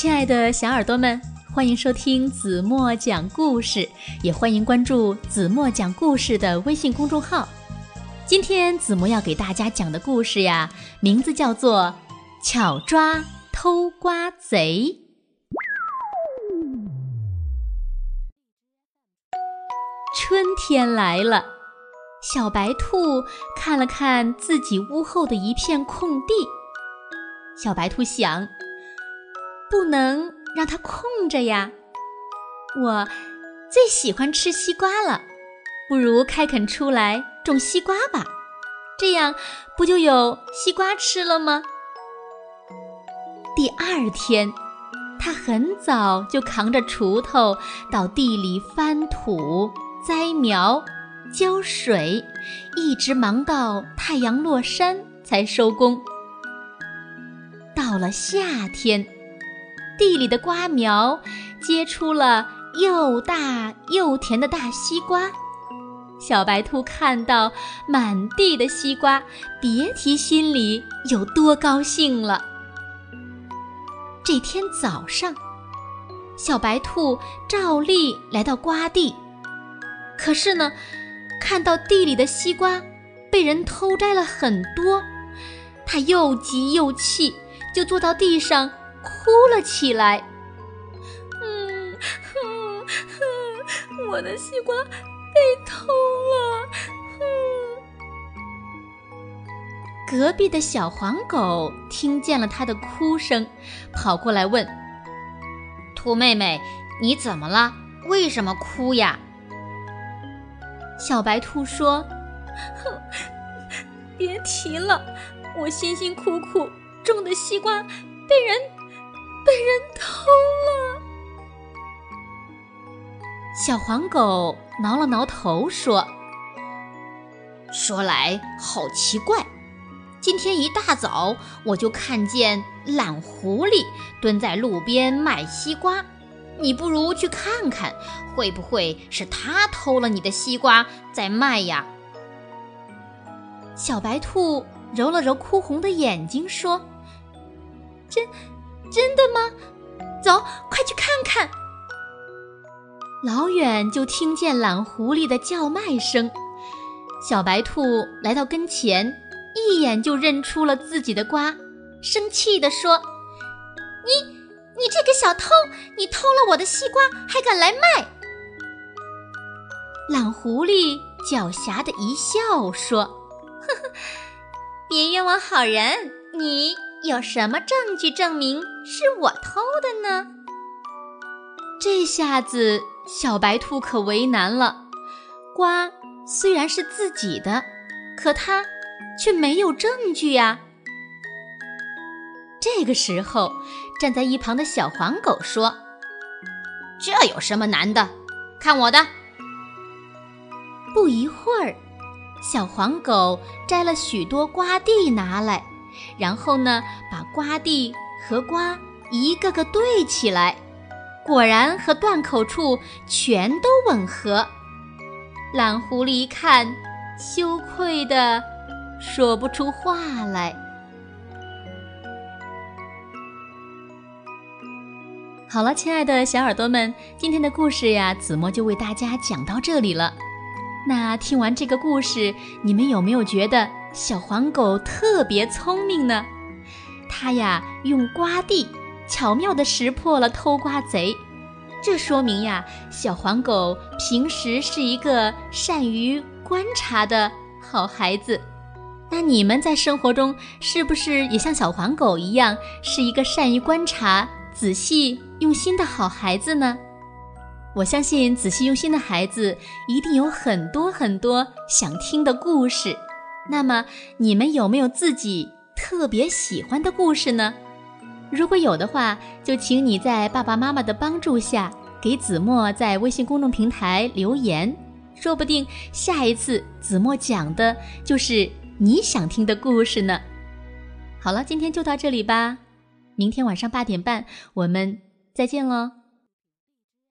亲爱的小耳朵们，欢迎收听子墨讲故事，也欢迎关注子墨讲故事的微信公众号。今天子墨要给大家讲的故事呀，名字叫做《巧抓偷瓜贼》。春天来了，小白兔看了看自己屋后的一片空地，小白兔想。不能让它空着呀！我最喜欢吃西瓜了，不如开垦出来种西瓜吧，这样不就有西瓜吃了吗？第二天，他很早就扛着锄头到地里翻土、栽苗、浇水，一直忙到太阳落山才收工。到了夏天。地里的瓜苗结出了又大又甜的大西瓜，小白兔看到满地的西瓜，别提心里有多高兴了。这天早上，小白兔照例来到瓜地，可是呢，看到地里的西瓜被人偷摘了很多，它又急又气，就坐到地上。哭了起来。嗯哼哼，我的西瓜被偷了。哼。隔壁的小黄狗听见了他的哭声，跑过来问：“兔妹妹，你怎么了？为什么哭呀？”小白兔说：“哼，别提了，我辛辛苦苦种的西瓜被人……”被人偷了。小黄狗挠了挠头说：“说来好奇怪，今天一大早我就看见懒狐狸蹲在路边卖西瓜，你不如去看看，会不会是他偷了你的西瓜在卖呀？”小白兔揉了揉哭红的眼睛说：“真。”真的吗？走，快去看看！老远就听见懒狐狸的叫卖声。小白兔来到跟前，一眼就认出了自己的瓜，生气地说：“你，你这个小偷！你偷了我的西瓜，还敢来卖！”懒狐狸狡黠的一笑说：“呵呵，别冤枉好人，你。”有什么证据证明是我偷的呢？这下子小白兔可为难了。瓜虽然是自己的，可它却没有证据呀。这个时候，站在一旁的小黄狗说：“这有什么难的？看我的！”不一会儿，小黄狗摘了许多瓜蒂拿来。然后呢，把瓜蒂和瓜一个个对起来，果然和断口处全都吻合。懒狐狸一看，羞愧的说不出话来。好了，亲爱的小耳朵们，今天的故事呀，子墨就为大家讲到这里了。那听完这个故事，你们有没有觉得？小黄狗特别聪明呢，它呀用瓜蒂巧妙地识破了偷瓜贼，这说明呀小黄狗平时是一个善于观察的好孩子。那你们在生活中是不是也像小黄狗一样，是一个善于观察、仔细用心的好孩子呢？我相信仔细用心的孩子一定有很多很多想听的故事。那么你们有没有自己特别喜欢的故事呢？如果有的话，就请你在爸爸妈妈的帮助下，给子墨在微信公众平台留言，说不定下一次子墨讲的就是你想听的故事呢。好了，今天就到这里吧，明天晚上八点半我们再见喽。